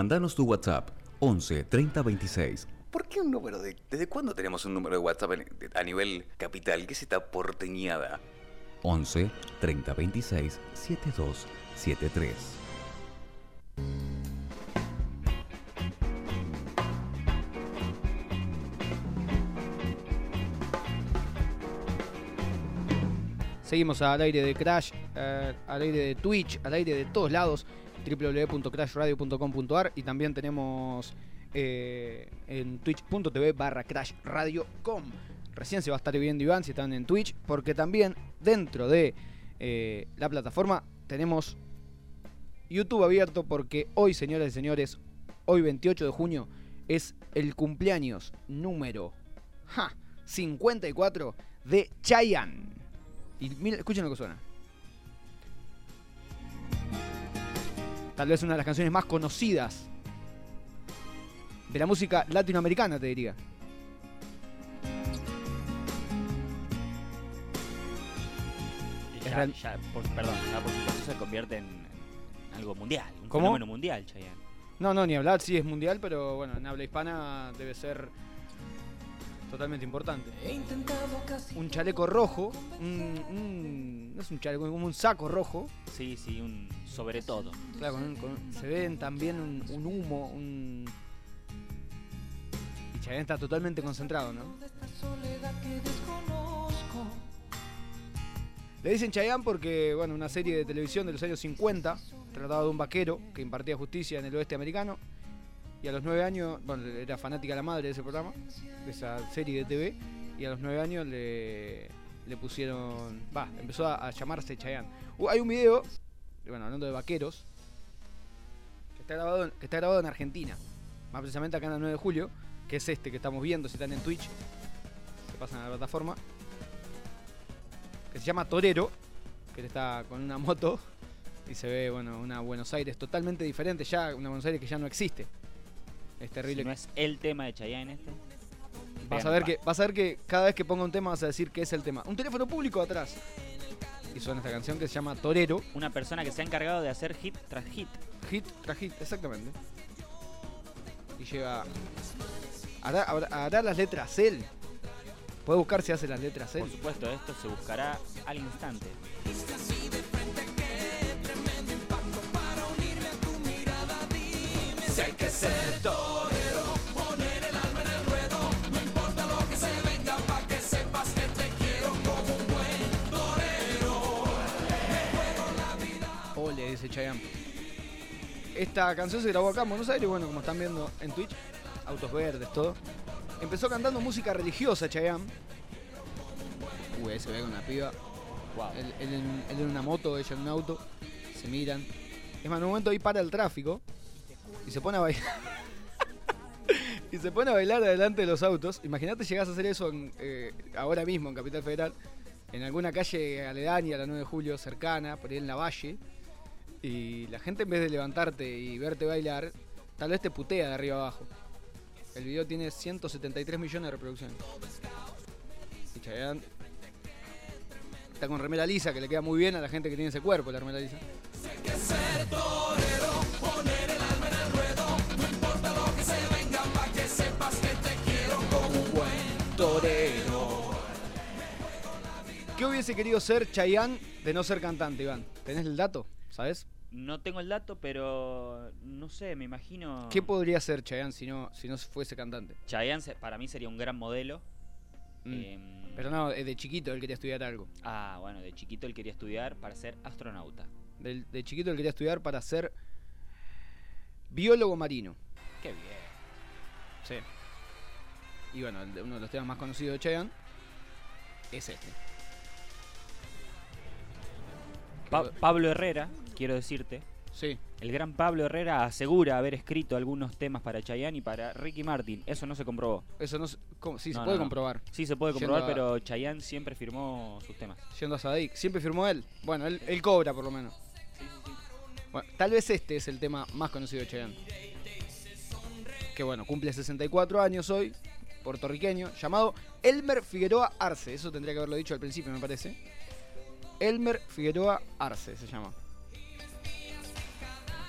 Mandanos tu WhatsApp 11 30 26. ¿Por qué un número de.? ¿Desde cuándo tenemos un número de WhatsApp en- a nivel capital? ¿Qué es esta porteñada? 11 30 26 72 73. Seguimos al aire de Crash, eh, al aire de Twitch, al aire de todos lados, www.crashradio.com.ar y también tenemos eh, en twitch.tv barra crashradio.com. Recién se va a estar viendo Iván si están en Twitch, porque también dentro de eh, la plataforma tenemos YouTube abierto porque hoy, señoras y señores, hoy 28 de junio es el cumpleaños número ja, 54 de Chayanne. Y mira, escuchen lo que suena. Tal vez una de las canciones más conocidas de la música latinoamericana, te diría. Ya, real- ya, por- perdón, ya por supuesto se convierte en, en algo mundial, un ¿Cómo? fenómeno mundial, Chayanne. No, no, ni hablar, sí es mundial, pero bueno, en habla hispana debe ser totalmente importante. Un chaleco rojo, un, un- no es un chaleco, como un saco rojo. Sí, sí, un sobre todo. Claro, con se ven también un, un humo, un... Y Chayanne está totalmente concentrado, ¿no? Le dicen Chayanne porque, bueno, una serie de televisión de los años 50 trataba de un vaquero que impartía justicia en el oeste americano. Y a los nueve años, bueno, era fanática la madre de ese programa, de esa serie de TV. Y a los nueve años le, le pusieron. Va, empezó a, llamarse Chayanne. Uh, hay un video, bueno, hablando de vaqueros, que está, grabado en, que está grabado en Argentina. Más precisamente acá en el 9 de julio, que es este que estamos viendo si están en Twitch. Se pasan a la plataforma que se llama Torero, que está con una moto y se ve, bueno, una Buenos Aires totalmente diferente ya, una Buenos Aires que ya no existe. Es terrible. Si no es el tema de Chayanne este. vas, a ver que, vas a ver que cada vez que ponga un tema vas a decir que es el tema. Un teléfono público atrás. Y suena esta canción que se llama Torero. Una persona que se ha encargado de hacer hit tras hit. Hit tras hit, exactamente. Y lleva... Hará, hará- hará las letras él. Puede buscar si hace las letras él. Por supuesto, esto se buscará al instante. Si hay que ser torero, poner el alma en el ruedo, no importa lo que se venga, pa' que sepas que te quiero como un buen torero. Ole, dice Chayanne. Esta canción se grabó acá en Buenos Aires, bueno, como están viendo en Twitch, autos verdes, todo. Empezó cantando música religiosa Chayanne. Uy, ahí se ve con la piba. Él, él en, él en una moto, ella en un auto. Se miran. Es más, en un momento ahí para el tráfico y se pone a bailar. y se pone a bailar adelante de los autos. Imagínate llegás a hacer eso eh, ahora mismo en Capital Federal, en alguna calle aledaña a la 9 de julio, cercana, por ahí en la valle. Y la gente en vez de levantarte y verte bailar, tal vez te putea de arriba abajo. El video tiene 173 millones de reproducciones. Y Chayanne está con remera lisa, que le queda muy bien a la gente que tiene ese cuerpo, la remera lisa. ¿Qué hubiese querido ser Chayanne de no ser cantante, Iván? ¿Tenés el dato? ¿Sabes? No tengo el dato, pero no sé, me imagino. ¿Qué podría ser Chayanne si no, si no fuese cantante? Chayanne se- para mí sería un gran modelo. Mm. Em, Pero no, eh, de chiquito él quería estudiar algo. Ah, bueno, de chiquito él quería estudiar para ser astronauta. Del- de chiquito él quería estudiar para ser biólogo marino. Qué bien. Sí. Y bueno, el de- uno de los temas más conocidos de Chayanne es este. Pa- Pablo Herrera, quiero decirte. Sí. El gran Pablo Herrera asegura haber escrito algunos temas para Chayanne y para Ricky Martin. Eso no se comprobó. Eso no se, sí, se No, puede no, comprobar. Sí, se puede comprobar, a- pero Chayanne siempre firmó sus temas. Yendo a Sadik. Siempre firmó él. Bueno, él, él cobra por lo menos. Bueno, tal vez este es el tema más conocido de Chayanne. Que bueno, cumple 64 años hoy, puertorriqueño, llamado Elmer Figueroa Arce. Eso tendría que haberlo dicho al principio, me parece. Elmer Figueroa Arce se llama.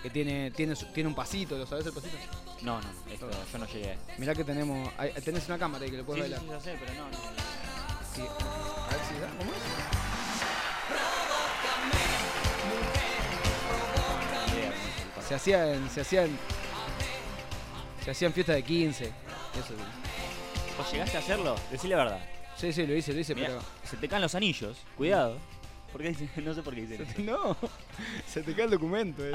que tiene, tiene, tiene un pasito, ¿lo sabes el pasito? No, no, esto, yo no llegué. Mirá que tenemos, ahí- tenés una cámara ahí que lo puedes sí, bailar. sí, ya sé, pero no, no. Sí. A ver si da, ¿cómo es? Se hacía en, se hacía en, se hacía en fiesta de 15. Eso. ¿Vos llegaste a hacerlo? Decí la verdad. Sí, sí, lo hice, lo hice, Mirá, pero... se te caen los anillos, cuidado. ¿Por qué? No sé por qué Se dicen te- eso. no, se te cae el documento. es.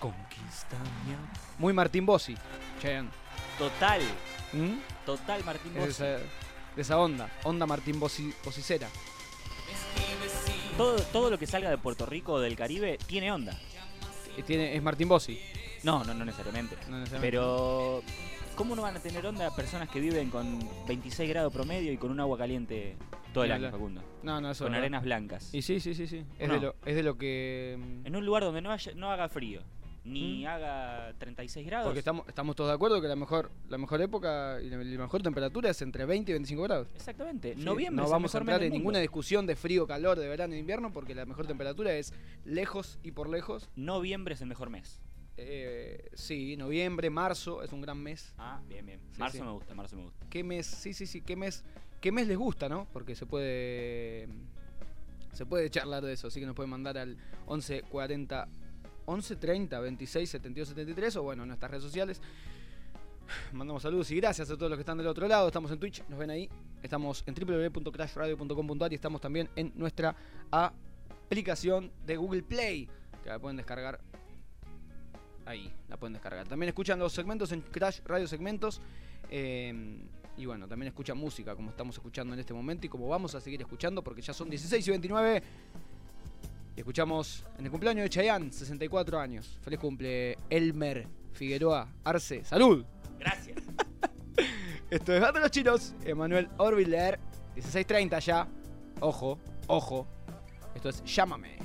Conquistame. Muy Martín Bossi, Chayanne. Total, ¿Mm? total Martín Bossi. esa, de esa onda, onda Martín Bossi, Bossicera. Todo, todo lo que salga de Puerto Rico o del Caribe tiene onda. Tiene, es Martín Bossi. No, no, no necesariamente. No necesariamente. Pero, ¿cómo no van a tener onda personas que viven con 26 grados promedio y con un agua caliente todo el año. Facundo? No, no, eso Con arenas blancas. Y sí, sí, sí, sí. Es, de, lo, es de lo que... mm, En un lugar donde no, haya- no haga frío, ni ¿Mm? haga 36 grados. Porque estamos, estamos todos de acuerdo que la mejor, la mejor época y la, la mejor temperatura es entre 20 y 25 grados. Exactamente. Sí, Noviembre no vamos a entrar en ninguna discusión de frío, calor, de verano e invierno, porque la mejor temperatura es lejos y por lejos. Noviembre es el mejor mes. Eh, sí, noviembre, marzo es un gran mes. Ah, bien, bien. Sí, marzo sí. me gusta, marzo me gusta. ¿Qué mes? Sí, sí, sí. ¿Qué mes? ¿Qué mes les gusta, no? Porque se puede. Se puede charlar de eso, así que nos pueden mandar al 11 40 11 30 26 72 73 o bueno, en nuestras redes sociales. Mandamos saludos y gracias a todos los que están del otro lado. Estamos en Twitch, nos ven ahí. Estamos en www.crashradio.com.ar y estamos también en nuestra aplicación de Google Play, que la pueden descargar ahí, la pueden descargar. También escuchan los segmentos en Crash Radio Segmentos. eh, y bueno, también escuchan música como estamos escuchando en este momento y como vamos a seguir escuchando porque ya son 16 y 29. Y escuchamos en el cumpleaños de Chayanne, 64 años. Feliz cumple, Elmer Figueroa Arce. ¡Salud! Gracias. Esto es Gato los Chinos, Emanuel Orbiler, 16.30 ya. Ojo, ojo. Esto es Llámame.